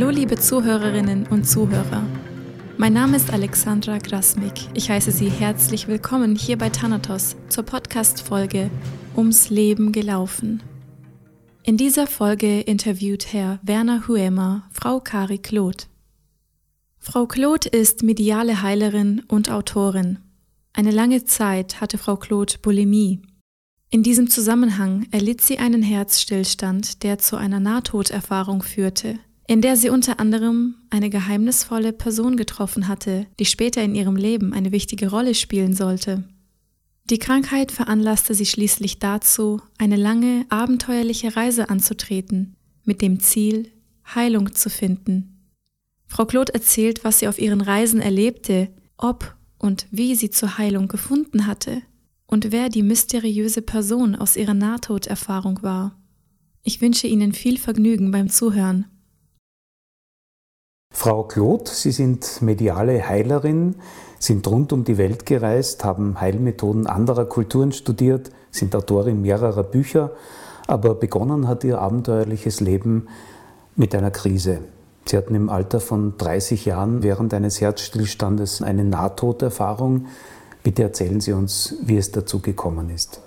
Hallo liebe Zuhörerinnen und Zuhörer. Mein Name ist Alexandra Grasmik. Ich heiße Sie herzlich willkommen hier bei Thanatos zur Podcast-Folge Ums Leben gelaufen. In dieser Folge interviewt Herr Werner Huemer Frau Kari Kloth. Frau Kloth ist mediale Heilerin und Autorin. Eine lange Zeit hatte Frau Kloth Bulimie. In diesem Zusammenhang erlitt sie einen Herzstillstand, der zu einer Nahtoderfahrung führte, in der sie unter anderem eine geheimnisvolle Person getroffen hatte, die später in ihrem Leben eine wichtige Rolle spielen sollte. Die Krankheit veranlasste sie schließlich dazu, eine lange, abenteuerliche Reise anzutreten, mit dem Ziel, Heilung zu finden. Frau Claude erzählt, was sie auf ihren Reisen erlebte, ob und wie sie zur Heilung gefunden hatte und wer die mysteriöse Person aus ihrer Nahtoderfahrung war. Ich wünsche Ihnen viel Vergnügen beim Zuhören. Frau Kloth, Sie sind mediale Heilerin, sind rund um die Welt gereist, haben Heilmethoden anderer Kulturen studiert, sind Autorin mehrerer Bücher, aber begonnen hat Ihr abenteuerliches Leben mit einer Krise. Sie hatten im Alter von 30 Jahren während eines Herzstillstandes eine Nahtoderfahrung. Bitte erzählen Sie uns, wie es dazu gekommen ist.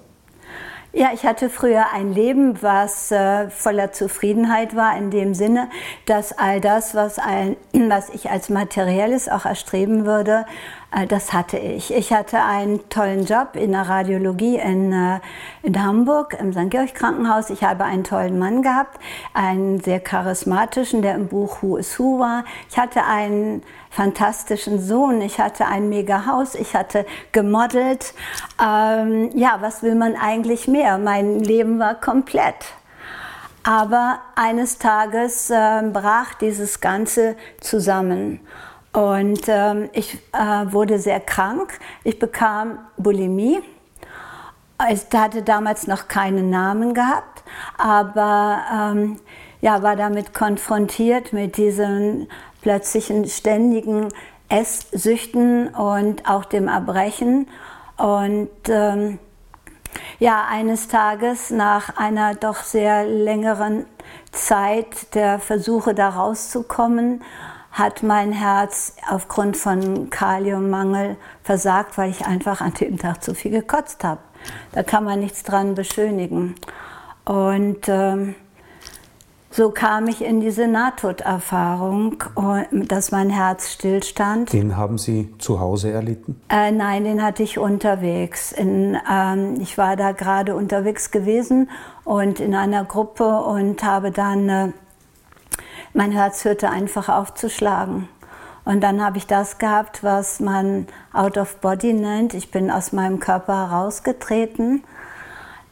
Ja, ich hatte früher ein Leben, was äh, voller Zufriedenheit war, in dem Sinne, dass all das, was, ein, was ich als materielles auch erstreben würde, äh, das hatte ich. Ich hatte einen tollen Job in der Radiologie in, äh, in Hamburg im St. Georg Krankenhaus. Ich habe einen tollen Mann gehabt, einen sehr charismatischen, der im Buch Who is Who war. Ich hatte einen fantastischen Sohn, ich hatte ein mega Haus, ich hatte gemodelt. Ähm, ja, was will man eigentlich mehr? Mein Leben war komplett. Aber eines Tages äh, brach dieses Ganze zusammen. Und ähm, ich äh, wurde sehr krank. Ich bekam Bulimie. Ich hatte damals noch keinen Namen gehabt, aber ähm, ja, war damit konfrontiert mit diesen plötzlichen ständigen Esssüchten und auch dem Erbrechen. Und ähm, ja, eines Tages nach einer doch sehr längeren Zeit der Versuche da rauszukommen, hat mein Herz aufgrund von Kaliummangel versagt, weil ich einfach an dem Tag zu viel gekotzt habe. Da kann man nichts dran beschönigen. Und ähm, so kam ich in diese Nahtoderfahrung, dass mein Herz stillstand. Den haben Sie zu Hause erlitten? Äh, nein, den hatte ich unterwegs. In, ähm, ich war da gerade unterwegs gewesen und in einer Gruppe und habe dann äh, mein Herz hörte einfach auf zu schlagen. Und dann habe ich das gehabt, was man out of body nennt. Ich bin aus meinem Körper herausgetreten,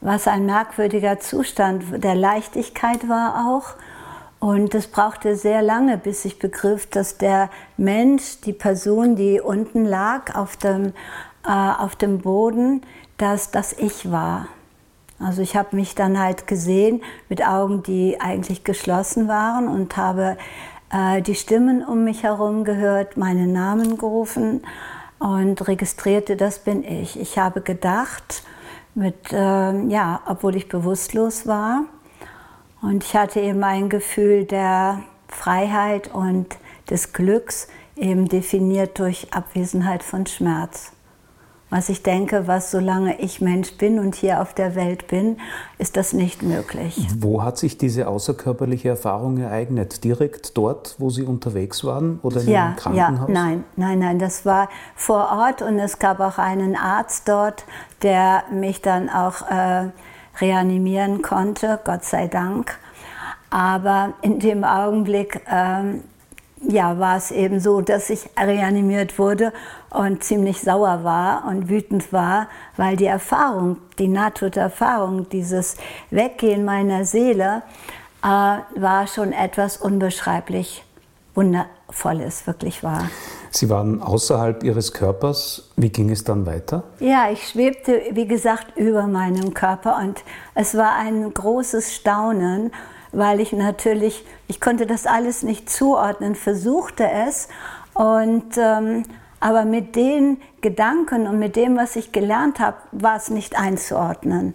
was ein merkwürdiger Zustand der Leichtigkeit war auch. Und es brauchte sehr lange, bis ich begriff, dass der Mensch, die Person, die unten lag auf dem, äh, auf dem Boden, dass das ich war. Also ich habe mich dann halt gesehen mit Augen, die eigentlich geschlossen waren und habe äh, die Stimmen um mich herum gehört, meinen Namen gerufen und registrierte, das bin ich. Ich habe gedacht, mit, äh, ja, obwohl ich bewusstlos war. Und ich hatte eben ein Gefühl der Freiheit und des Glücks, eben definiert durch Abwesenheit von Schmerz was ich denke, was solange ich Mensch bin und hier auf der Welt bin, ist das nicht möglich. Wo hat sich diese außerkörperliche Erfahrung ereignet? Direkt dort, wo Sie unterwegs waren oder in ja, einem Krankenhaus? Ja, nein, nein, nein, das war vor Ort und es gab auch einen Arzt dort, der mich dann auch äh, reanimieren konnte, Gott sei Dank. Aber in dem Augenblick ähm, ja, war es eben so, dass ich reanimiert wurde und ziemlich sauer war und wütend war, weil die Erfahrung, die Nahtoderfahrung, dieses Weggehen meiner Seele, äh, war schon etwas unbeschreiblich Wundervolles, wirklich war. Sie waren außerhalb Ihres Körpers. Wie ging es dann weiter? Ja, ich schwebte, wie gesagt, über meinem Körper und es war ein großes Staunen weil ich natürlich, ich konnte das alles nicht zuordnen, versuchte es und ähm, aber mit den Gedanken und mit dem, was ich gelernt habe, war es nicht einzuordnen.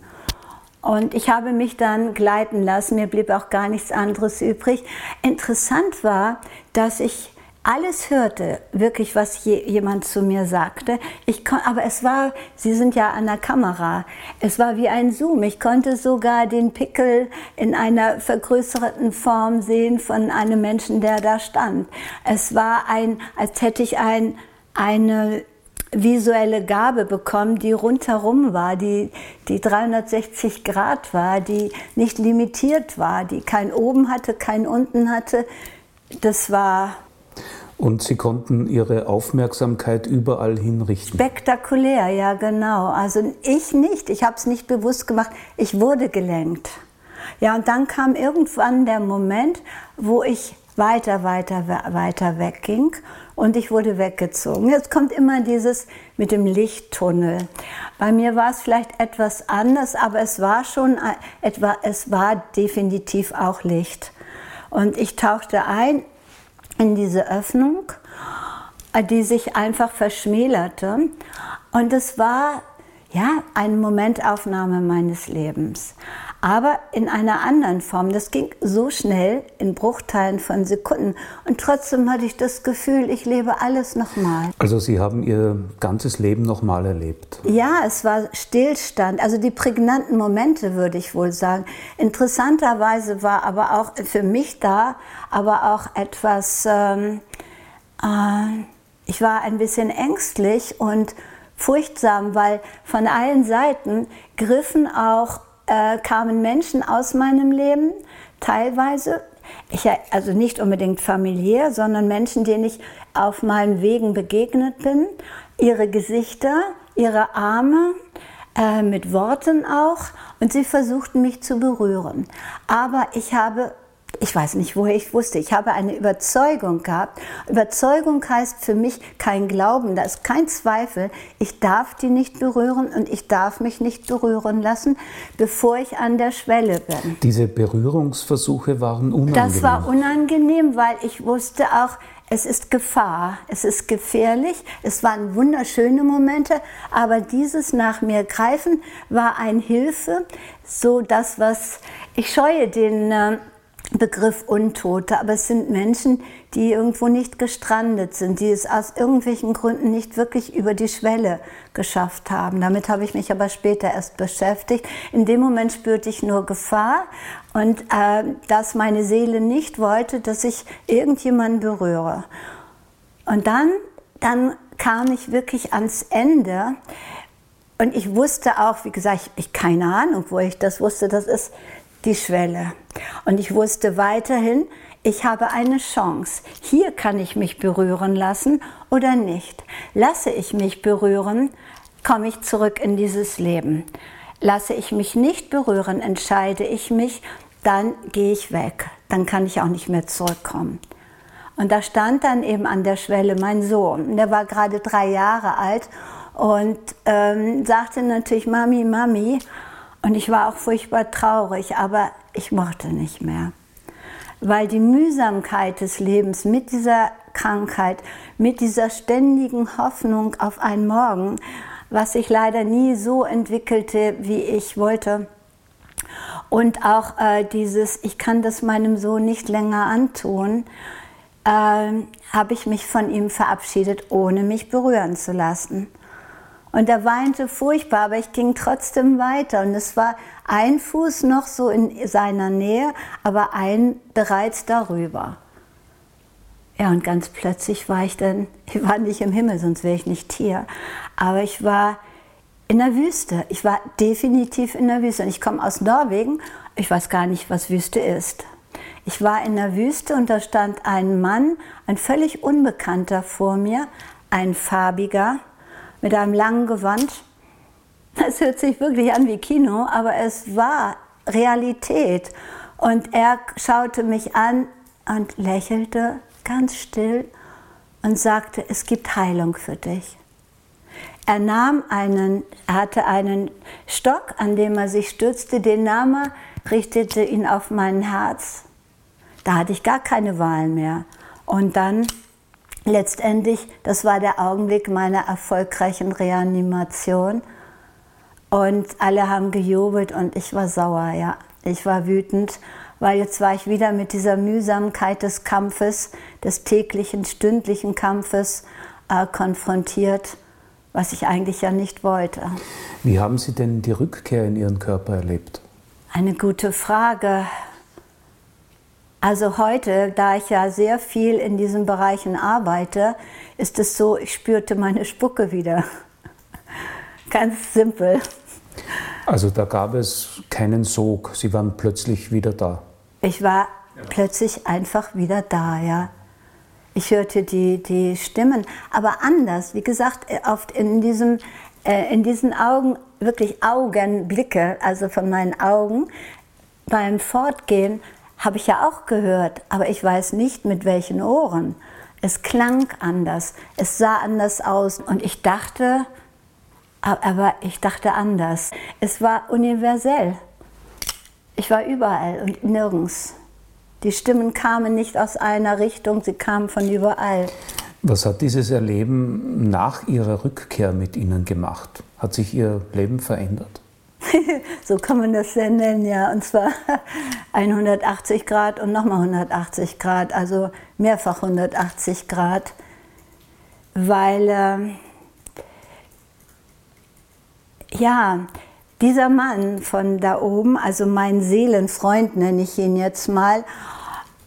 Und ich habe mich dann gleiten lassen, mir blieb auch gar nichts anderes übrig. Interessant war, dass ich alles hörte, wirklich, was je, jemand zu mir sagte. Ich kon, aber es war, Sie sind ja an der Kamera, es war wie ein Zoom. Ich konnte sogar den Pickel in einer vergrößerten Form sehen von einem Menschen, der da stand. Es war ein, als hätte ich ein, eine visuelle Gabe bekommen, die rundherum war, die, die 360 Grad war, die nicht limitiert war, die kein oben hatte, kein unten hatte. Das war und Sie konnten Ihre Aufmerksamkeit überall hinrichten. Spektakulär, ja genau. Also ich nicht, ich habe es nicht bewusst gemacht, ich wurde gelenkt. Ja, und dann kam irgendwann der Moment, wo ich weiter, weiter, weiter wegging und ich wurde weggezogen. Jetzt kommt immer dieses mit dem Lichttunnel. Bei mir war es vielleicht etwas anders, aber es war schon etwa, es war definitiv auch Licht. Und ich tauchte ein in diese Öffnung, die sich einfach verschmälerte. Und es war ja eine Momentaufnahme meines Lebens aber in einer anderen Form. Das ging so schnell in Bruchteilen von Sekunden und trotzdem hatte ich das Gefühl, ich lebe alles nochmal. Also Sie haben Ihr ganzes Leben nochmal erlebt? Ja, es war Stillstand, also die prägnanten Momente würde ich wohl sagen. Interessanterweise war aber auch für mich da, aber auch etwas, ähm, äh, ich war ein bisschen ängstlich und furchtsam, weil von allen Seiten griffen auch äh, kamen Menschen aus meinem Leben, teilweise, ich, also nicht unbedingt familiär, sondern Menschen, denen ich auf meinen Wegen begegnet bin, ihre Gesichter, ihre Arme, äh, mit Worten auch, und sie versuchten mich zu berühren. Aber ich habe ich weiß nicht, woher ich wusste. Ich habe eine Überzeugung gehabt. Überzeugung heißt für mich kein Glauben, da ist kein Zweifel. Ich darf die nicht berühren und ich darf mich nicht berühren lassen, bevor ich an der Schwelle bin. Diese Berührungsversuche waren unangenehm. Das war unangenehm, weil ich wusste auch, es ist Gefahr, es ist gefährlich, es waren wunderschöne Momente, aber dieses nach mir greifen war ein Hilfe, so das, was ich scheue den äh, Begriff Untote, aber es sind Menschen, die irgendwo nicht gestrandet sind, die es aus irgendwelchen Gründen nicht wirklich über die Schwelle geschafft haben. Damit habe ich mich aber später erst beschäftigt. In dem Moment spürte ich nur Gefahr und äh, dass meine Seele nicht wollte, dass ich irgendjemanden berühre. Und dann, dann kam ich wirklich ans Ende. Und ich wusste auch, wie gesagt, ich, ich keine Ahnung, wo ich das wusste, das ist die Schwelle. Und ich wusste weiterhin, ich habe eine Chance. Hier kann ich mich berühren lassen oder nicht. Lasse ich mich berühren, komme ich zurück in dieses Leben. Lasse ich mich nicht berühren, entscheide ich mich, dann gehe ich weg. Dann kann ich auch nicht mehr zurückkommen. Und da stand dann eben an der Schwelle mein Sohn. Der war gerade drei Jahre alt und ähm, sagte natürlich, Mami, Mami. Und ich war auch furchtbar traurig, aber ich mochte nicht mehr. Weil die Mühsamkeit des Lebens mit dieser Krankheit, mit dieser ständigen Hoffnung auf einen Morgen, was sich leider nie so entwickelte, wie ich wollte, und auch äh, dieses, ich kann das meinem Sohn nicht länger antun, äh, habe ich mich von ihm verabschiedet, ohne mich berühren zu lassen. Und er weinte furchtbar, aber ich ging trotzdem weiter. Und es war ein Fuß noch so in seiner Nähe, aber ein bereits darüber. Ja, und ganz plötzlich war ich dann, ich war nicht im Himmel, sonst wäre ich nicht hier, aber ich war in der Wüste. Ich war definitiv in der Wüste. Und ich komme aus Norwegen, ich weiß gar nicht, was Wüste ist. Ich war in der Wüste und da stand ein Mann, ein völlig Unbekannter vor mir, ein farbiger, mit einem langen Gewand. Es hört sich wirklich an wie Kino, aber es war Realität. Und er schaute mich an und lächelte ganz still und sagte, es gibt Heilung für dich. Er nahm einen, hatte einen Stock, an dem er sich stützte, den nahm er, richtete ihn auf mein Herz. Da hatte ich gar keine Wahl mehr. Und dann letztendlich, das war der Augenblick meiner erfolgreichen Reanimation. Und alle haben gejubelt und ich war sauer, ja. Ich war wütend, weil jetzt war ich wieder mit dieser Mühsamkeit des Kampfes, des täglichen, stündlichen Kampfes äh, konfrontiert, was ich eigentlich ja nicht wollte. Wie haben Sie denn die Rückkehr in Ihren Körper erlebt? Eine gute Frage. Also heute, da ich ja sehr viel in diesen Bereichen arbeite, ist es so, ich spürte meine Spucke wieder. Ganz simpel. Also da gab es keinen Sog, Sie waren plötzlich wieder da. Ich war ja. plötzlich einfach wieder da, ja. Ich hörte die, die Stimmen, aber anders. Wie gesagt, oft in, diesem, äh, in diesen Augen, wirklich Augenblicke, also von meinen Augen, beim Fortgehen habe ich ja auch gehört, aber ich weiß nicht mit welchen Ohren. Es klang anders, es sah anders aus und ich dachte, aber ich dachte anders. Es war universell. Ich war überall und nirgends. Die Stimmen kamen nicht aus einer Richtung, sie kamen von überall. Was hat dieses Erleben nach Ihrer Rückkehr mit Ihnen gemacht? Hat sich Ihr Leben verändert? so kann man das ja nennen, ja. Und zwar 180 Grad und nochmal 180 Grad, also mehrfach 180 Grad. Weil, äh, ja, dieser Mann von da oben, also mein Seelenfreund nenne ich ihn jetzt mal,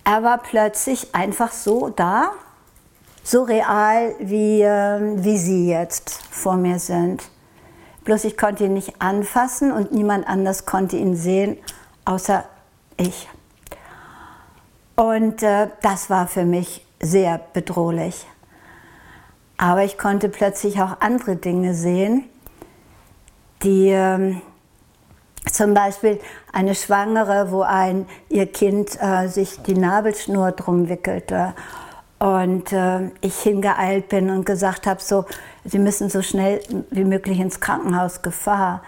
er war plötzlich einfach so da, so real, wie, äh, wie Sie jetzt vor mir sind. Bloß ich konnte ihn nicht anfassen und niemand anders konnte ihn sehen, außer ich. Und äh, das war für mich sehr bedrohlich. Aber ich konnte plötzlich auch andere Dinge sehen, die äh, zum Beispiel eine Schwangere, wo ein, ihr Kind äh, sich die Nabelschnur drum wickelte und äh, ich hingeeilt bin und gesagt habe, so, Sie müssen so schnell wie möglich ins Krankenhaus Gefahr.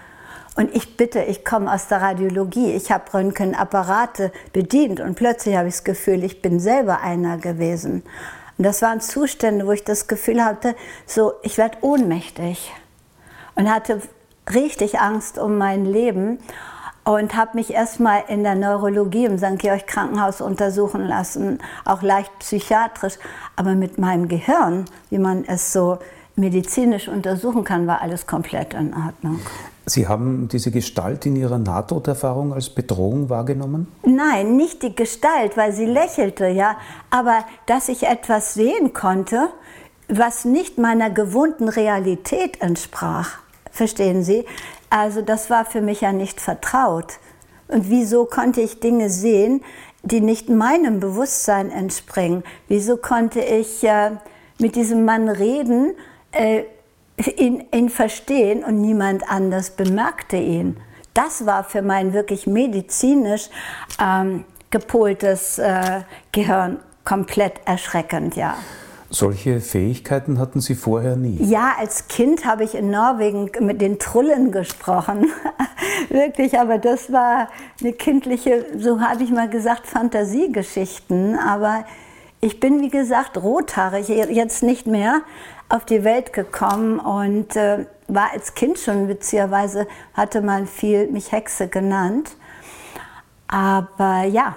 Und ich bitte, ich komme aus der Radiologie, ich habe Röntgenapparate bedient und plötzlich habe ich das Gefühl, ich bin selber einer gewesen. Und das waren Zustände, wo ich das Gefühl hatte, so, ich werde ohnmächtig und hatte richtig Angst um mein Leben und habe mich erstmal in der Neurologie im St. Georg Krankenhaus untersuchen lassen, auch leicht psychiatrisch, aber mit meinem Gehirn, wie man es so medizinisch untersuchen kann, war alles komplett in Ordnung. Sie haben diese Gestalt in Ihrer Nahtoderfahrung als Bedrohung wahrgenommen? Nein, nicht die Gestalt, weil sie lächelte, ja, aber dass ich etwas sehen konnte, was nicht meiner gewohnten Realität entsprach. Verstehen Sie? Also das war für mich ja nicht vertraut. Und wieso konnte ich Dinge sehen, die nicht meinem Bewusstsein entspringen? Wieso konnte ich äh, mit diesem Mann reden, äh, ihn, ihn verstehen und niemand anders bemerkte ihn? Das war für mein wirklich medizinisch ähm, gepoltes äh, Gehirn komplett erschreckend, ja. Solche Fähigkeiten hatten Sie vorher nie? Ja, als Kind habe ich in Norwegen mit den Trullen gesprochen. Wirklich, aber das war eine kindliche, so habe ich mal gesagt, Fantasiegeschichten. Aber ich bin, wie gesagt, rothaarig, jetzt nicht mehr auf die Welt gekommen und äh, war als Kind schon witzigerweise, hatte man viel mich Hexe genannt. Aber ja,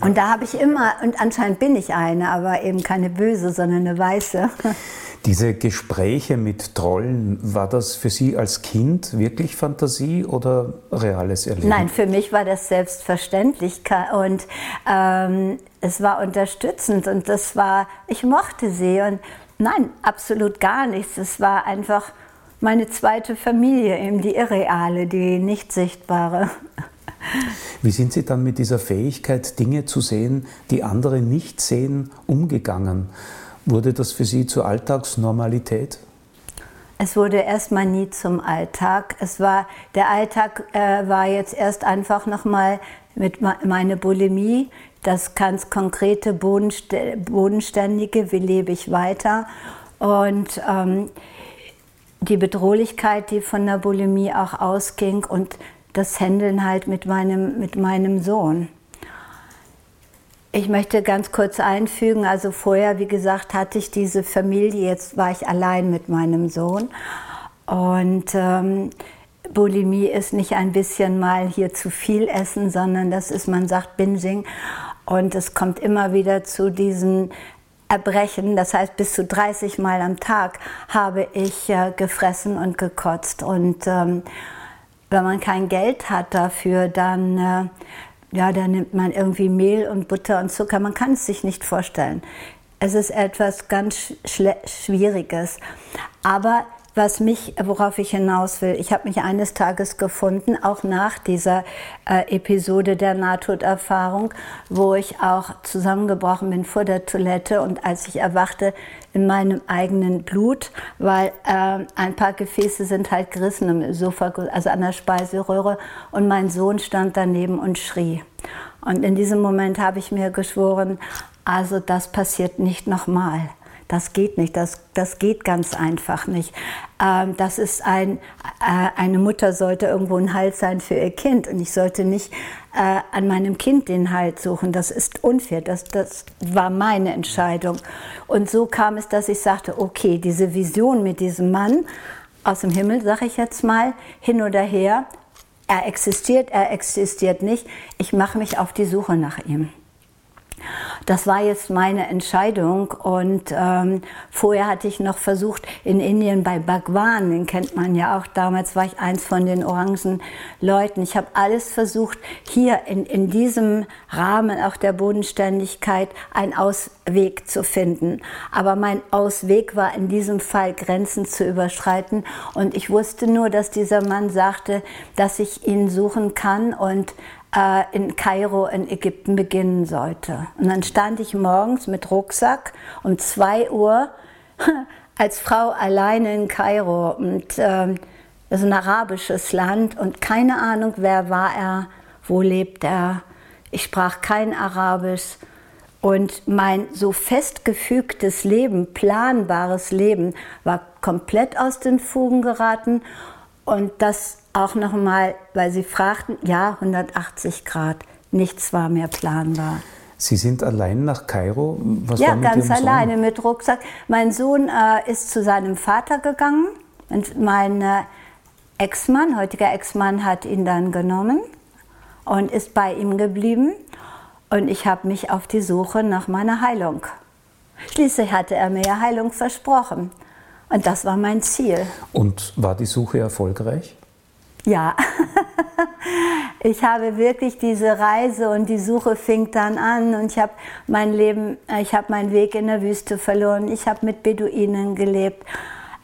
und da habe ich immer, und anscheinend bin ich eine, aber eben keine böse, sondern eine weiße. Diese Gespräche mit Trollen, war das für Sie als Kind wirklich Fantasie oder reales Erleben? Nein, für mich war das selbstverständlich und ähm, es war unterstützend und das war, ich mochte sie und nein, absolut gar nichts. Es war einfach meine zweite Familie, eben die irreale, die nicht sichtbare. Wie sind Sie dann mit dieser Fähigkeit, Dinge zu sehen, die andere nicht sehen, umgegangen? Wurde das für Sie zur Alltagsnormalität? Es wurde erstmal nie zum Alltag. Es war, der Alltag äh, war jetzt erst einfach nochmal mit meiner Bulimie, das ganz konkrete, bodenständige, wie lebe ich weiter. Und ähm, die Bedrohlichkeit, die von der Bulimie auch ausging und das Händeln halt mit meinem, mit meinem Sohn. Ich möchte ganz kurz einfügen, also vorher, wie gesagt, hatte ich diese Familie, jetzt war ich allein mit meinem Sohn. Und ähm, Bulimie ist nicht ein bisschen mal hier zu viel essen, sondern das ist, man sagt Binging. Und es kommt immer wieder zu diesen Erbrechen. Das heißt, bis zu 30 Mal am Tag habe ich äh, gefressen und gekotzt. Und ähm, wenn man kein Geld hat dafür, dann, äh, ja, dann nimmt man irgendwie Mehl und Butter und Zucker. Man kann es sich nicht vorstellen. Es ist etwas ganz Schwieriges. Aber was mich, worauf ich hinaus will. Ich habe mich eines Tages gefunden, auch nach dieser äh, Episode der Nahtoderfahrung, wo ich auch zusammengebrochen bin vor der Toilette und als ich erwachte in meinem eigenen Blut, weil äh, ein paar Gefäße sind halt gerissen im Esophagus, also an der Speiseröhre und mein Sohn stand daneben und schrie. Und in diesem Moment habe ich mir geschworen, also das passiert nicht nochmal. Das geht nicht, das, das geht ganz einfach nicht. Ähm, das ist ein, äh, eine Mutter sollte irgendwo ein Halt sein für ihr Kind und ich sollte nicht äh, an meinem Kind den Halt suchen. Das ist unfair, das, das war meine Entscheidung. Und so kam es, dass ich sagte, okay, diese Vision mit diesem Mann aus dem Himmel, sage ich jetzt mal, hin oder her, er existiert, er existiert nicht, ich mache mich auf die Suche nach ihm. Das war jetzt meine Entscheidung und ähm, vorher hatte ich noch versucht in Indien bei Bhagwan, den kennt man ja auch, damals war ich eins von den orangen Leuten. Ich habe alles versucht, hier in, in diesem Rahmen auch der Bodenständigkeit einen Ausweg zu finden. Aber mein Ausweg war in diesem Fall Grenzen zu überschreiten und ich wusste nur, dass dieser Mann sagte, dass ich ihn suchen kann und in Kairo in Ägypten beginnen sollte. Und dann stand ich morgens mit Rucksack um 2 Uhr als Frau alleine in Kairo. Und äh, das ist ein arabisches Land und keine Ahnung, wer war er, wo lebt er. Ich sprach kein Arabisch. Und mein so festgefügtes Leben, planbares Leben, war komplett aus den Fugen geraten. Und das auch nochmal, weil Sie fragten, ja, 180 Grad, nichts war mehr planbar. Sie sind allein nach Kairo? Was ja, ganz Ihrem alleine Sohn? mit Rucksack. Mein Sohn äh, ist zu seinem Vater gegangen und mein äh, Ex-Mann, heutiger Ex-Mann, hat ihn dann genommen und ist bei ihm geblieben. Und ich habe mich auf die Suche nach meiner Heilung. Schließlich hatte er mir ja Heilung versprochen. Und das war mein Ziel. Und war die Suche erfolgreich? Ja, ich habe wirklich diese Reise und die Suche fing dann an und ich habe mein Leben, ich habe meinen Weg in der Wüste verloren. Ich habe mit Beduinen gelebt.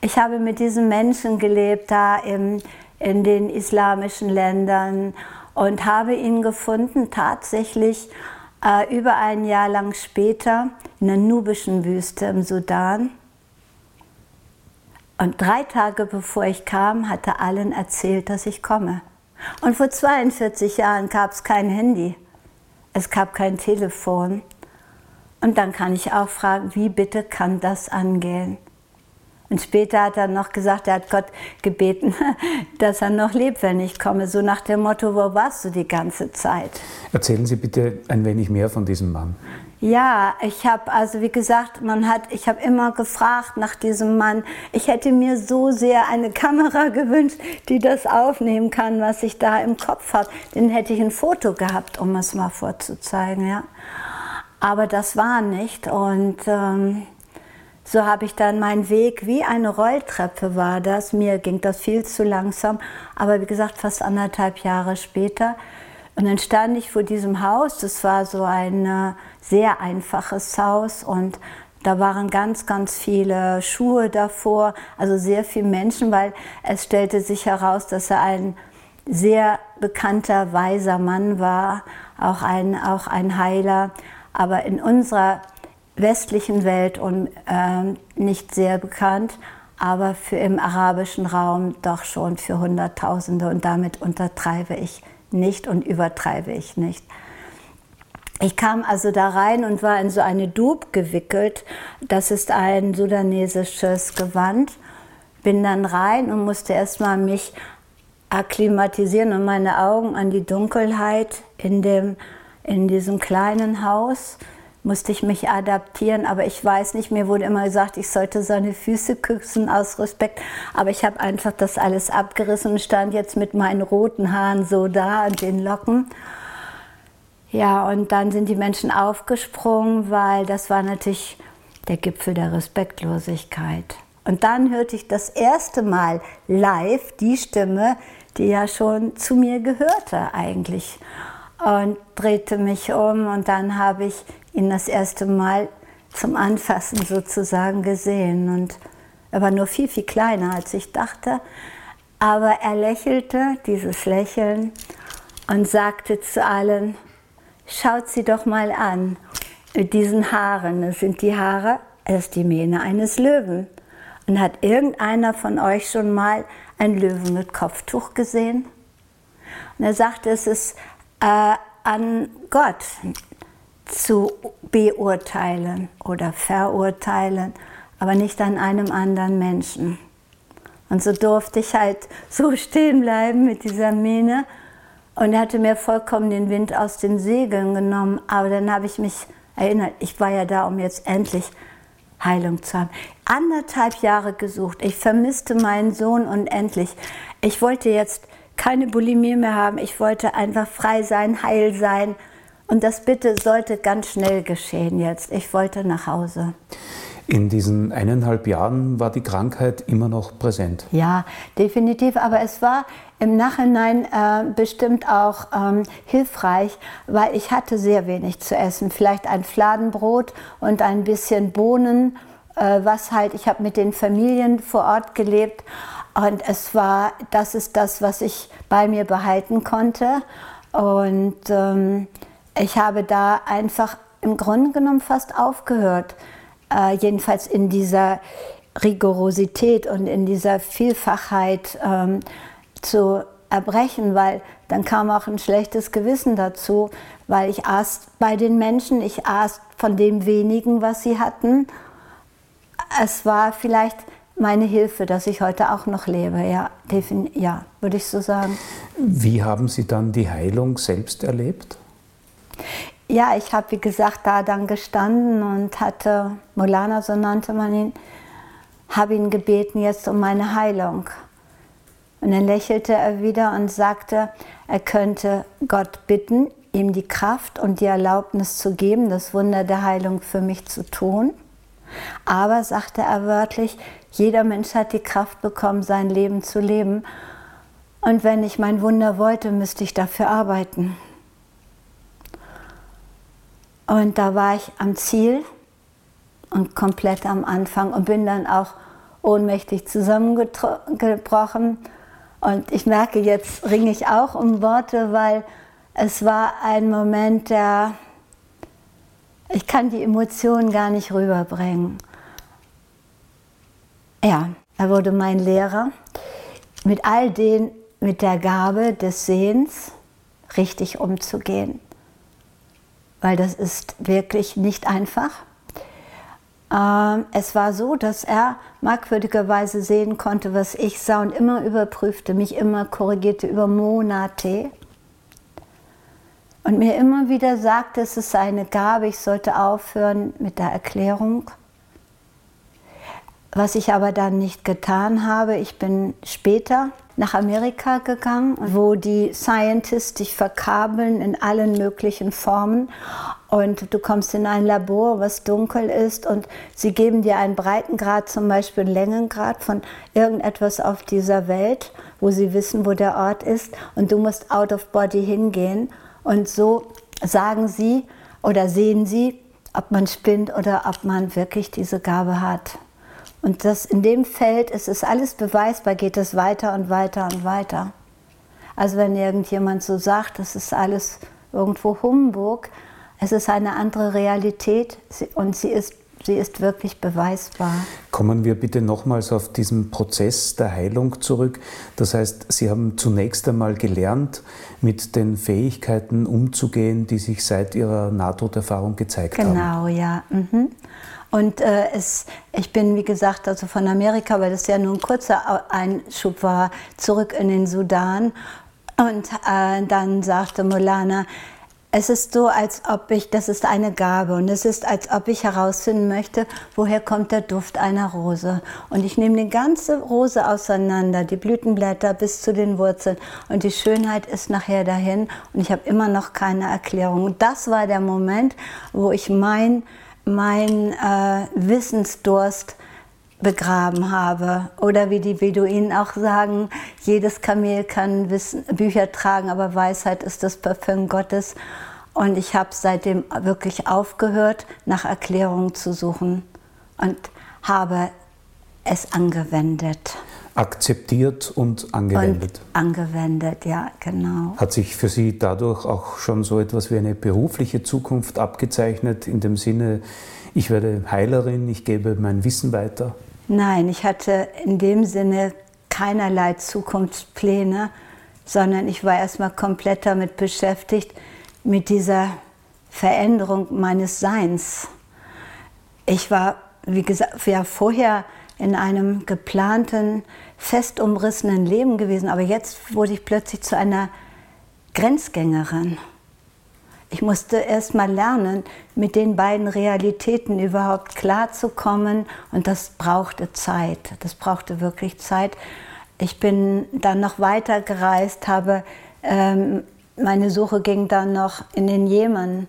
Ich habe mit diesen Menschen gelebt da im, in den islamischen Ländern und habe ihn gefunden tatsächlich äh, über ein Jahr lang später in der nubischen Wüste im Sudan. Und drei Tage bevor ich kam, hatte allen erzählt, dass ich komme. Und vor 42 Jahren gab es kein Handy. Es gab kein Telefon. Und dann kann ich auch fragen, wie bitte kann das angehen? Und später hat er noch gesagt, er hat Gott gebeten, dass er noch lebt, wenn ich komme. So nach dem Motto, wo warst du die ganze Zeit? Erzählen Sie bitte ein wenig mehr von diesem Mann. Ja, ich habe also wie gesagt, man hat, ich habe immer gefragt nach diesem Mann. Ich hätte mir so sehr eine Kamera gewünscht, die das aufnehmen kann, was ich da im Kopf habe. Den hätte ich ein Foto gehabt, um es mal vorzuzeigen, ja. Aber das war nicht und ähm, so habe ich dann meinen Weg wie eine Rolltreppe war das. Mir ging das viel zu langsam, aber wie gesagt, fast anderthalb Jahre später. Und dann stand ich vor diesem Haus. Das war so ein äh, sehr einfaches Haus und da waren ganz, ganz viele Schuhe davor, also sehr viele Menschen, weil es stellte sich heraus, dass er ein sehr bekannter, weiser Mann war, auch ein, auch ein Heiler. Aber in unserer westlichen Welt und äh, nicht sehr bekannt, aber für im arabischen Raum doch schon für Hunderttausende und damit untertreibe ich nicht und übertreibe ich nicht. Ich kam also da rein und war in so eine Dub gewickelt. Das ist ein sudanesisches Gewand. Bin dann rein und musste erstmal mich akklimatisieren und meine Augen an die Dunkelheit in, dem, in diesem kleinen Haus musste ich mich adaptieren. Aber ich weiß nicht, mir wurde immer gesagt, ich sollte seine Füße küssen aus Respekt. Aber ich habe einfach das alles abgerissen und stand jetzt mit meinen roten Haaren so da und den Locken. Ja, und dann sind die Menschen aufgesprungen, weil das war natürlich der Gipfel der Respektlosigkeit. Und dann hörte ich das erste Mal live die Stimme, die ja schon zu mir gehörte eigentlich. Und drehte mich um und dann habe ich ihn das erste Mal zum Anfassen sozusagen gesehen. Und er war nur viel, viel kleiner, als ich dachte. Aber er lächelte, dieses Lächeln, und sagte zu allen, schaut sie doch mal an mit diesen Haaren. Das sind die Haare, das ist die Mähne eines Löwen. Und hat irgendeiner von euch schon mal einen Löwen mit Kopftuch gesehen? Und er sagte, es ist äh, an Gott zu beurteilen oder verurteilen, aber nicht an einem anderen Menschen. Und so durfte ich halt so stehen bleiben mit dieser Mähne. Und er hatte mir vollkommen den Wind aus den Segeln genommen. Aber dann habe ich mich erinnert, ich war ja da, um jetzt endlich Heilung zu haben. Anderthalb Jahre gesucht. Ich vermisste meinen Sohn unendlich. Ich wollte jetzt keine Bulimie mehr haben. Ich wollte einfach frei sein, heil sein. Und das bitte sollte ganz schnell geschehen jetzt. Ich wollte nach Hause. In diesen eineinhalb Jahren war die Krankheit immer noch präsent. Ja, definitiv. Aber es war im Nachhinein äh, bestimmt auch ähm, hilfreich, weil ich hatte sehr wenig zu essen. Vielleicht ein Fladenbrot und ein bisschen Bohnen, äh, was halt, ich habe mit den Familien vor Ort gelebt und es war, das ist das, was ich bei mir behalten konnte. Und ähm, ich habe da einfach im Grunde genommen fast aufgehört, äh, jedenfalls in dieser Rigorosität und in dieser Vielfachheit. Ähm, zu erbrechen, weil dann kam auch ein schlechtes Gewissen dazu, weil ich aß bei den Menschen, ich aß von dem wenigen, was sie hatten. Es war vielleicht meine Hilfe, dass ich heute auch noch lebe, ja, ja würde ich so sagen. Wie haben Sie dann die Heilung selbst erlebt? Ja, ich habe, wie gesagt, da dann gestanden und hatte, Molana, so nannte man ihn, habe ihn gebeten jetzt um meine Heilung. Und dann lächelte er wieder und sagte, er könnte Gott bitten, ihm die Kraft und die Erlaubnis zu geben, das Wunder der Heilung für mich zu tun. Aber, sagte er wörtlich, jeder Mensch hat die Kraft bekommen, sein Leben zu leben. Und wenn ich mein Wunder wollte, müsste ich dafür arbeiten. Und da war ich am Ziel und komplett am Anfang und bin dann auch ohnmächtig zusammengebrochen und ich merke, jetzt ringe ich auch um Worte, weil es war ein Moment, der, ich kann die Emotionen gar nicht rüberbringen. Ja, er wurde mein Lehrer mit all den, mit der Gabe des Sehens richtig umzugehen. Weil das ist wirklich nicht einfach. Ähm, es war so, dass er merkwürdigerweise sehen konnte, was ich sah und immer überprüfte, mich immer korrigierte über Monate. Und mir immer wieder sagte, es ist eine Gabe, ich sollte aufhören mit der Erklärung. Was ich aber dann nicht getan habe, ich bin später nach Amerika gegangen, wo die Scientists dich verkabeln in allen möglichen Formen. Und du kommst in ein Labor, was dunkel ist und sie geben dir einen Breitengrad, zum Beispiel einen Längengrad von irgendetwas auf dieser Welt, wo sie wissen, wo der Ort ist. Und du musst out of body hingehen. Und so sagen sie oder sehen sie, ob man spinnt oder ob man wirklich diese Gabe hat. Und das in dem Feld ist es alles beweisbar, geht es weiter und weiter und weiter. Also wenn irgendjemand so sagt, das ist alles irgendwo Humbug, es ist eine andere Realität und sie ist, sie ist wirklich beweisbar. Kommen wir bitte nochmals auf diesen Prozess der Heilung zurück. Das heißt, Sie haben zunächst einmal gelernt, mit den Fähigkeiten umzugehen, die sich seit Ihrer Nahtoderfahrung gezeigt genau, haben. Genau, ja. Mhm. Und äh, es, ich bin, wie gesagt, also von Amerika, weil das ja nur ein kurzer Einschub war, zurück in den Sudan. Und äh, dann sagte Molana, Es ist so, als ob ich, das ist eine Gabe und es ist, als ob ich herausfinden möchte, woher kommt der Duft einer Rose. Und ich nehme die ganze Rose auseinander, die Blütenblätter bis zu den Wurzeln und die Schönheit ist nachher dahin und ich habe immer noch keine Erklärung. Und das war der Moment, wo ich mein, mein äh, Wissensdurst begraben habe. Oder wie die Beduinen auch sagen, jedes Kamel kann Wissen, Bücher tragen, aber Weisheit ist das Parfüm Gottes. Und ich habe seitdem wirklich aufgehört, nach Erklärungen zu suchen und habe es angewendet. Akzeptiert und angewendet. Und angewendet, ja, genau. Hat sich für Sie dadurch auch schon so etwas wie eine berufliche Zukunft abgezeichnet, in dem Sinne, ich werde Heilerin, ich gebe mein Wissen weiter? Nein, ich hatte in dem Sinne keinerlei Zukunftspläne, sondern ich war erstmal komplett damit beschäftigt, mit dieser Veränderung meines Seins. Ich war, wie gesagt, ja, vorher in einem geplanten, fest umrissenen Leben gewesen, aber jetzt wurde ich plötzlich zu einer Grenzgängerin. Ich musste erst mal lernen, mit den beiden Realitäten überhaupt klarzukommen und das brauchte Zeit. Das brauchte wirklich Zeit. Ich bin dann noch weiter gereist, habe ähm, meine Suche ging dann noch in den Jemen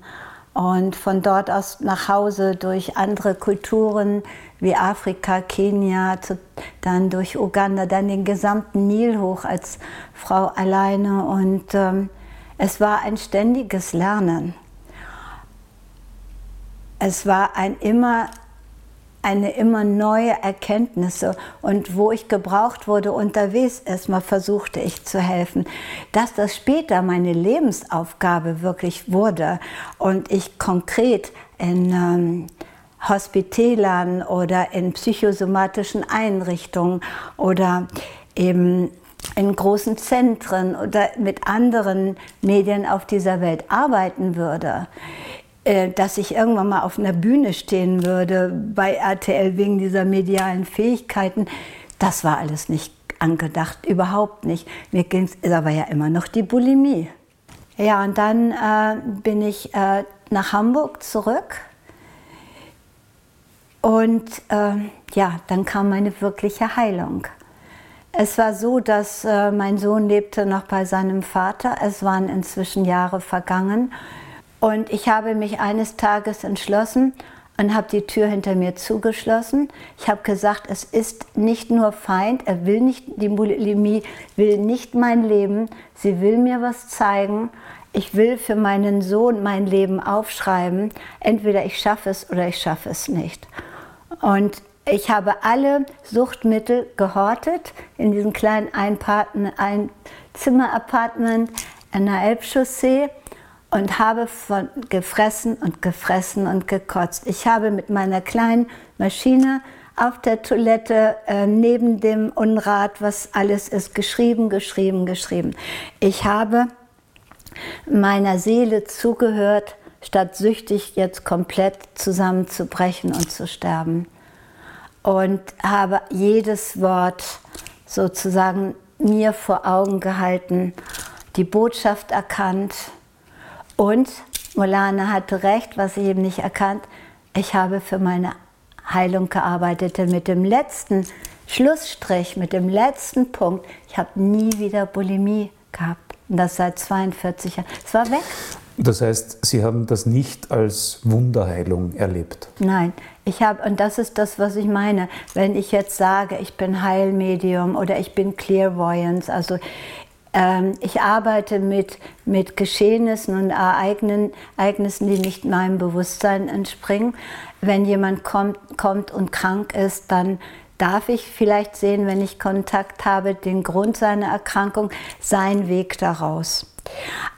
und von dort aus nach Hause durch andere Kulturen wie Afrika, Kenia, zu, dann durch Uganda, dann den gesamten Nil hoch als Frau alleine und ähm, es war ein ständiges Lernen. Es war ein immer, eine immer neue Erkenntnisse und wo ich gebraucht wurde unterwegs, erstmal versuchte ich zu helfen. Dass das später meine Lebensaufgabe wirklich wurde und ich konkret in ähm, Hospitälern oder in psychosomatischen Einrichtungen oder eben in großen Zentren oder mit anderen Medien auf dieser Welt arbeiten würde, äh, dass ich irgendwann mal auf einer Bühne stehen würde bei RTL wegen dieser medialen Fähigkeiten, das war alles nicht angedacht, überhaupt nicht. Mir ging es aber ja immer noch die Bulimie. Ja, und dann äh, bin ich äh, nach Hamburg zurück. Und äh, ja, dann kam meine wirkliche Heilung. Es war so, dass äh, mein Sohn lebte noch bei seinem Vater. Es waren inzwischen Jahre vergangen. Und ich habe mich eines Tages entschlossen und habe die Tür hinter mir zugeschlossen. Ich habe gesagt, es ist nicht nur Feind, er will nicht, die Bulimie will nicht mein Leben, sie will mir was zeigen. Ich will für meinen Sohn mein Leben aufschreiben. Entweder ich schaffe es oder ich schaffe es nicht. Und ich habe alle Suchtmittel gehortet in diesem kleinen Einzimmer-Apartment an der Elbchaussee und habe von gefressen und gefressen und gekotzt. Ich habe mit meiner kleinen Maschine auf der Toilette äh, neben dem Unrat, was alles ist, geschrieben, geschrieben, geschrieben. Ich habe meiner Seele zugehört, statt süchtig jetzt komplett zusammenzubrechen und zu sterben und habe jedes Wort sozusagen mir vor Augen gehalten, die Botschaft erkannt und Molana hatte recht, was ich eben nicht erkannt, ich habe für meine Heilung gearbeitet, denn mit dem letzten Schlussstrich, mit dem letzten Punkt, ich habe nie wieder Bulimie gehabt. Und das seit 42 Jahren. Es war weg. Das heißt, Sie haben das nicht als Wunderheilung erlebt? Nein, ich habe, und das ist das, was ich meine, wenn ich jetzt sage, ich bin Heilmedium oder ich bin Clairvoyance, also ähm, ich arbeite mit, mit Geschehnissen und Ereignissen, die nicht meinem Bewusstsein entspringen. Wenn jemand kommt, kommt und krank ist, dann darf ich vielleicht sehen, wenn ich Kontakt habe, den Grund seiner Erkrankung, seinen Weg daraus.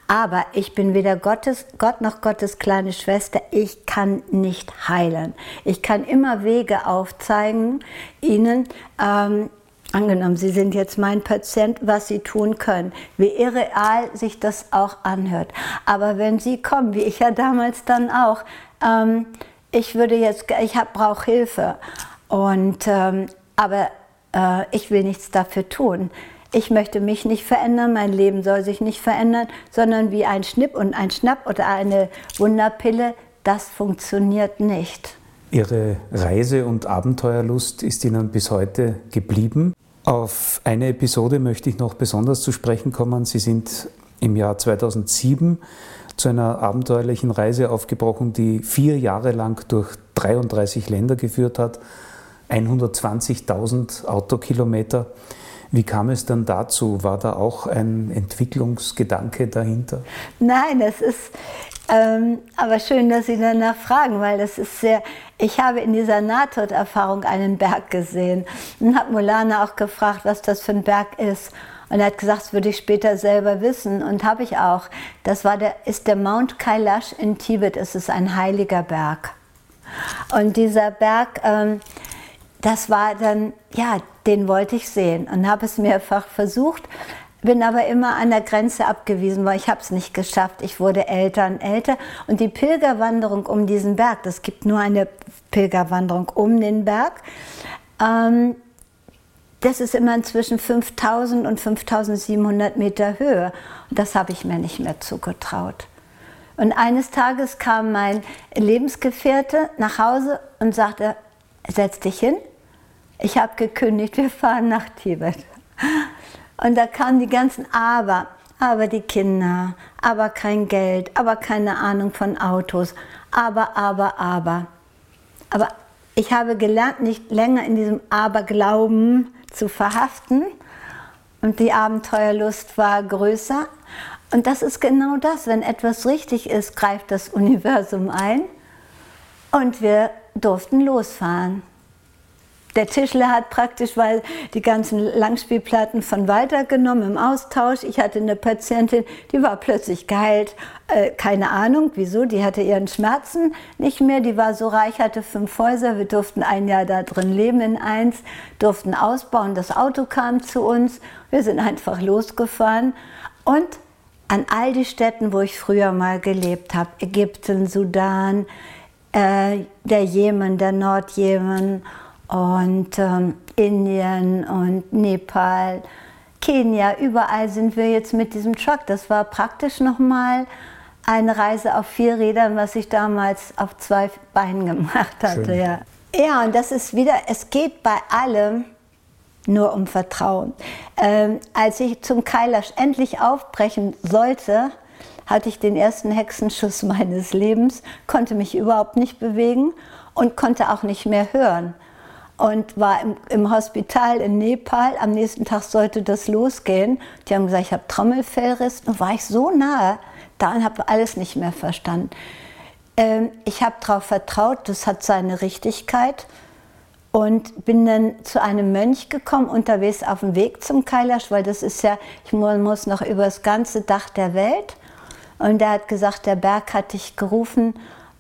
Aber ich bin weder Gottes, Gott noch Gottes kleine Schwester. Ich kann nicht heilen. Ich kann immer Wege aufzeigen, Ihnen, ähm, angenommen, Sie sind jetzt mein Patient, was Sie tun können, wie irreal sich das auch anhört. Aber wenn Sie kommen, wie ich ja damals dann auch, ähm, ich würde jetzt, ich brauche Hilfe. Und, ähm, aber äh, ich will nichts dafür tun ich möchte mich nicht verändern, mein Leben soll sich nicht verändern, sondern wie ein Schnipp und ein Schnapp oder eine Wunderpille, das funktioniert nicht. Ihre Reise- und Abenteuerlust ist Ihnen bis heute geblieben. Auf eine Episode möchte ich noch besonders zu sprechen kommen. Sie sind im Jahr 2007 zu einer abenteuerlichen Reise aufgebrochen, die vier Jahre lang durch 33 Länder geführt hat, 120.000 Autokilometer. Wie kam es dann dazu? War da auch ein Entwicklungsgedanke dahinter? Nein, es ist ähm, aber schön, dass Sie danach fragen, weil das ist sehr. Ich habe in dieser Nahtoderfahrung einen Berg gesehen und habe Molana auch gefragt, was das für ein Berg ist. Und er hat gesagt, das würde ich später selber wissen. Und habe ich auch. Das war der, ist der Mount Kailash in Tibet. Es ist ein heiliger Berg. Und dieser Berg, ähm, das war dann, ja, den wollte ich sehen und habe es mehrfach versucht. Bin aber immer an der Grenze abgewiesen, weil ich habe es nicht geschafft. Ich wurde älter und älter. Und die Pilgerwanderung um diesen Berg, das gibt nur eine Pilgerwanderung um den Berg, ähm, das ist immer zwischen 5000 und 5700 Meter Höhe. Und das habe ich mir nicht mehr zugetraut. Und eines Tages kam mein Lebensgefährte nach Hause und sagte, setz dich hin. Ich habe gekündigt, wir fahren nach Tibet. Und da kamen die ganzen Aber, aber die Kinder, aber kein Geld, aber keine Ahnung von Autos, aber, aber, aber. Aber ich habe gelernt, nicht länger in diesem Aberglauben zu verhaften. Und die Abenteuerlust war größer. Und das ist genau das, wenn etwas richtig ist, greift das Universum ein. Und wir durften losfahren. Der Tischler hat praktisch weil die ganzen Langspielplatten von Walter genommen im Austausch. Ich hatte eine Patientin, die war plötzlich geheilt. Äh, keine Ahnung, wieso. Die hatte ihren Schmerzen nicht mehr. Die war so reich, hatte fünf Häuser. Wir durften ein Jahr da drin leben in eins, durften ausbauen. Das Auto kam zu uns. Wir sind einfach losgefahren. Und an all die Städten, wo ich früher mal gelebt habe, Ägypten, Sudan, äh, der Jemen, der Nordjemen und ähm, Indien und Nepal, Kenia, überall sind wir jetzt mit diesem Truck. Das war praktisch nochmal eine Reise auf vier Rädern, was ich damals auf zwei Beinen gemacht hatte. Ja. ja, und das ist wieder, es geht bei allem nur um Vertrauen. Ähm, als ich zum Kailash endlich aufbrechen sollte, hatte ich den ersten Hexenschuss meines Lebens, konnte mich überhaupt nicht bewegen und konnte auch nicht mehr hören und war im, im, Hospital in Nepal. Am nächsten Tag sollte das losgehen. Die haben gesagt, ich habe Trommelfellriss. Und war ich so nahe, da habe alles nicht mehr verstanden. Ähm, ich habe darauf vertraut, das hat seine Richtigkeit. Und bin dann zu einem Mönch gekommen, unterwegs auf dem Weg zum Kailash, weil das ist ja, ich muss noch über das ganze Dach der Welt. Und der hat gesagt, der Berg hat dich gerufen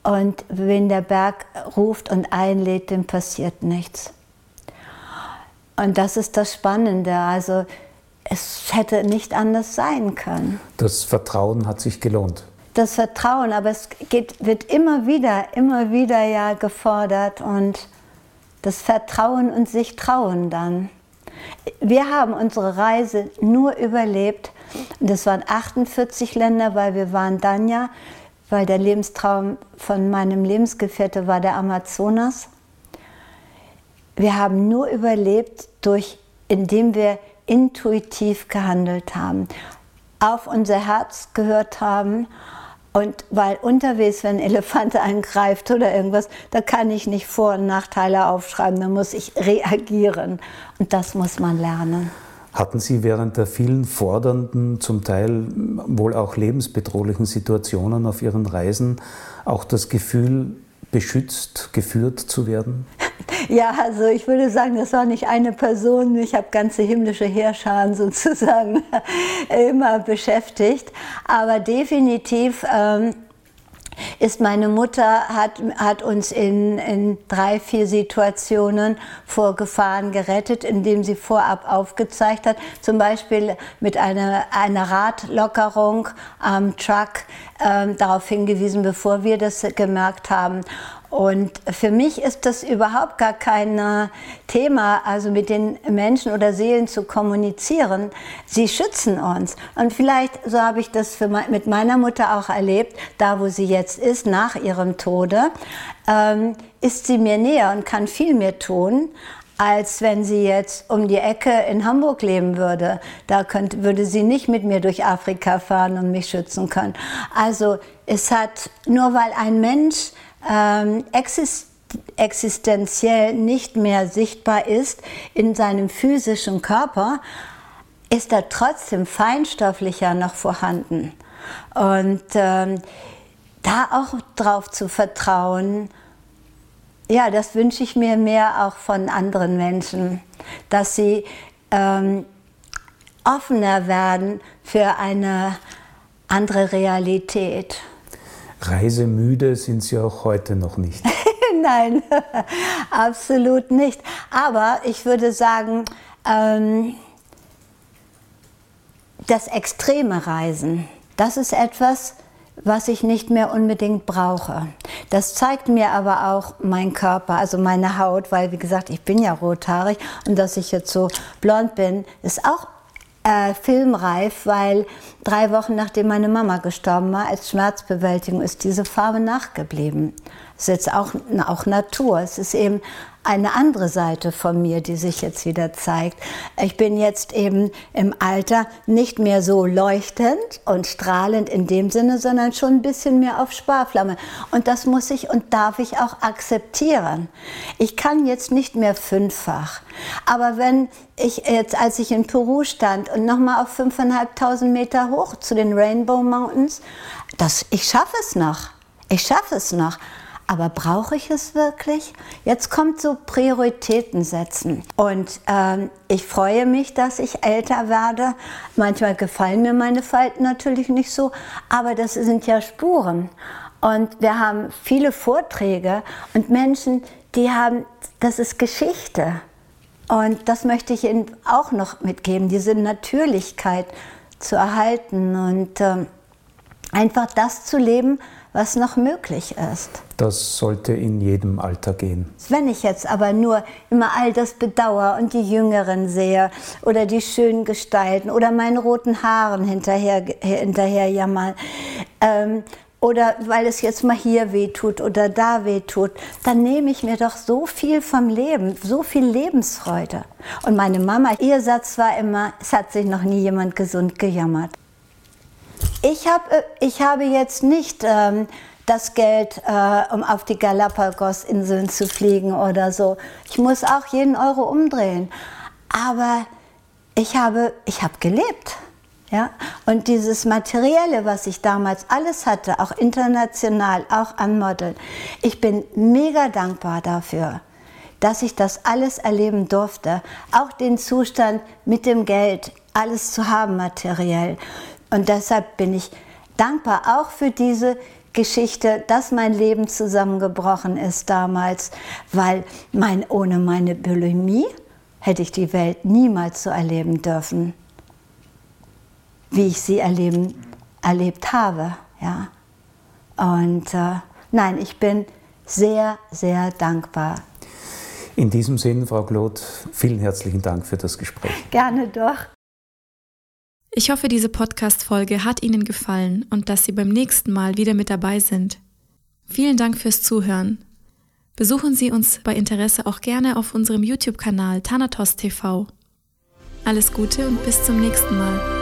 und wenn der Berg ruft und einlädt, dem passiert nichts. Und das ist das Spannende. Also es hätte nicht anders sein können. Das Vertrauen hat sich gelohnt. Das Vertrauen, aber es geht, wird immer wieder, immer wieder ja gefordert und das Vertrauen und sich trauen dann. Wir haben unsere Reise nur überlebt. Das waren 48 Länder, weil wir waren dann ja weil der Lebenstraum von meinem Lebensgefährte war der Amazonas. Wir haben nur überlebt, durch, indem wir intuitiv gehandelt haben, auf unser Herz gehört haben und weil unterwegs, wenn ein Elefant angreift oder irgendwas, da kann ich nicht Vor- und Nachteile aufschreiben, da muss ich reagieren. Und das muss man lernen. Hatten Sie während der vielen fordernden, zum Teil wohl auch lebensbedrohlichen Situationen auf Ihren Reisen auch das Gefühl, beschützt, geführt zu werden? Ja, also ich würde sagen, das war nicht eine Person. Ich habe ganze himmlische Heerscharen sozusagen immer beschäftigt. Aber definitiv ähm, ist meine Mutter, hat, hat uns in, in drei, vier Situationen vor Gefahren gerettet, indem sie vorab aufgezeigt hat, zum Beispiel mit einer, einer Radlockerung am Truck äh, darauf hingewiesen, bevor wir das gemerkt haben. Und für mich ist das überhaupt gar kein äh, Thema, also mit den Menschen oder Seelen zu kommunizieren. Sie schützen uns. Und vielleicht, so habe ich das mit meiner Mutter auch erlebt, da wo sie jetzt ist, nach ihrem Tode, ähm, ist sie mir näher und kann viel mehr tun, als wenn sie jetzt um die Ecke in Hamburg leben würde. Da könnte, würde sie nicht mit mir durch Afrika fahren und mich schützen können. Also es hat, nur weil ein Mensch ähm, exist existenziell nicht mehr sichtbar ist in seinem physischen Körper, ist er trotzdem feinstofflicher noch vorhanden. Und ähm, da auch drauf zu vertrauen, ja, das wünsche ich mir mehr auch von anderen Menschen, dass sie ähm, offener werden für eine andere Realität. Reisemüde sind Sie auch heute noch nicht. Nein, absolut nicht. Aber ich würde sagen, ähm, das extreme Reisen, das ist etwas, was ich nicht mehr unbedingt brauche. Das zeigt mir aber auch mein Körper, also meine Haut, weil wie gesagt, ich bin ja rothaarig und dass ich jetzt so blond bin, ist auch äh, filmreif, weil drei Wochen nachdem meine Mama gestorben war, als Schmerzbewältigung ist diese Farbe nachgeblieben. Das ist jetzt auch, auch Natur. Es ist eben eine andere Seite von mir, die sich jetzt wieder zeigt. Ich bin jetzt eben im Alter nicht mehr so leuchtend und strahlend in dem Sinne, sondern schon ein bisschen mehr auf Sparflamme. Und das muss ich und darf ich auch akzeptieren. Ich kann jetzt nicht mehr fünffach. Aber wenn ich jetzt, als ich in Peru stand und nochmal auf 5.500 Meter hoch zu den Rainbow Mountains, das, ich schaffe es noch. Ich schaffe es noch. Aber brauche ich es wirklich? Jetzt kommt so Prioritäten setzen. Und ähm, ich freue mich, dass ich älter werde. Manchmal gefallen mir meine Falten natürlich nicht so, aber das sind ja Spuren. Und wir haben viele Vorträge und Menschen, die haben, das ist Geschichte. Und das möchte ich Ihnen auch noch mitgeben, diese Natürlichkeit zu erhalten und äh, einfach das zu leben, was noch möglich ist. Das sollte in jedem Alter gehen. Wenn ich jetzt aber nur immer all das bedauere und die Jüngeren sehe oder die schönen Gestalten oder meinen roten Haaren hinterher, hinterher jammern, ähm, oder weil es jetzt mal hier weh tut oder da weh tut, dann nehme ich mir doch so viel vom Leben, so viel Lebensfreude. Und meine Mama, ihr Satz war immer, es hat sich noch nie jemand gesund gejammert. Ich, hab, äh, ich habe jetzt nicht ähm, das Geld, äh, um auf die Galapagos-Inseln zu fliegen oder so. Ich muss auch jeden Euro umdrehen. Aber ich habe, ich habe gelebt. Ja? Und dieses Materielle, was ich damals alles hatte, auch international, auch an Modeln, ich bin mega dankbar dafür, dass ich das alles erleben durfte. Auch den Zustand mit dem Geld, alles zu haben materiell. Und deshalb bin ich dankbar auch für diese Geschichte, dass mein Leben zusammengebrochen ist damals, weil mein, ohne meine Bulimie hätte ich die Welt niemals so erleben dürfen, wie ich sie erleben, erlebt habe. Ja? Und äh, nein, ich bin sehr, sehr dankbar. In diesem Sinn, Frau Kloth, vielen herzlichen Dank für das Gespräch. Gerne doch. Ich hoffe, diese Podcast-Folge hat Ihnen gefallen und dass Sie beim nächsten Mal wieder mit dabei sind. Vielen Dank fürs Zuhören. Besuchen Sie uns bei Interesse auch gerne auf unserem YouTube-Kanal Thanatos TV. Alles Gute und bis zum nächsten Mal.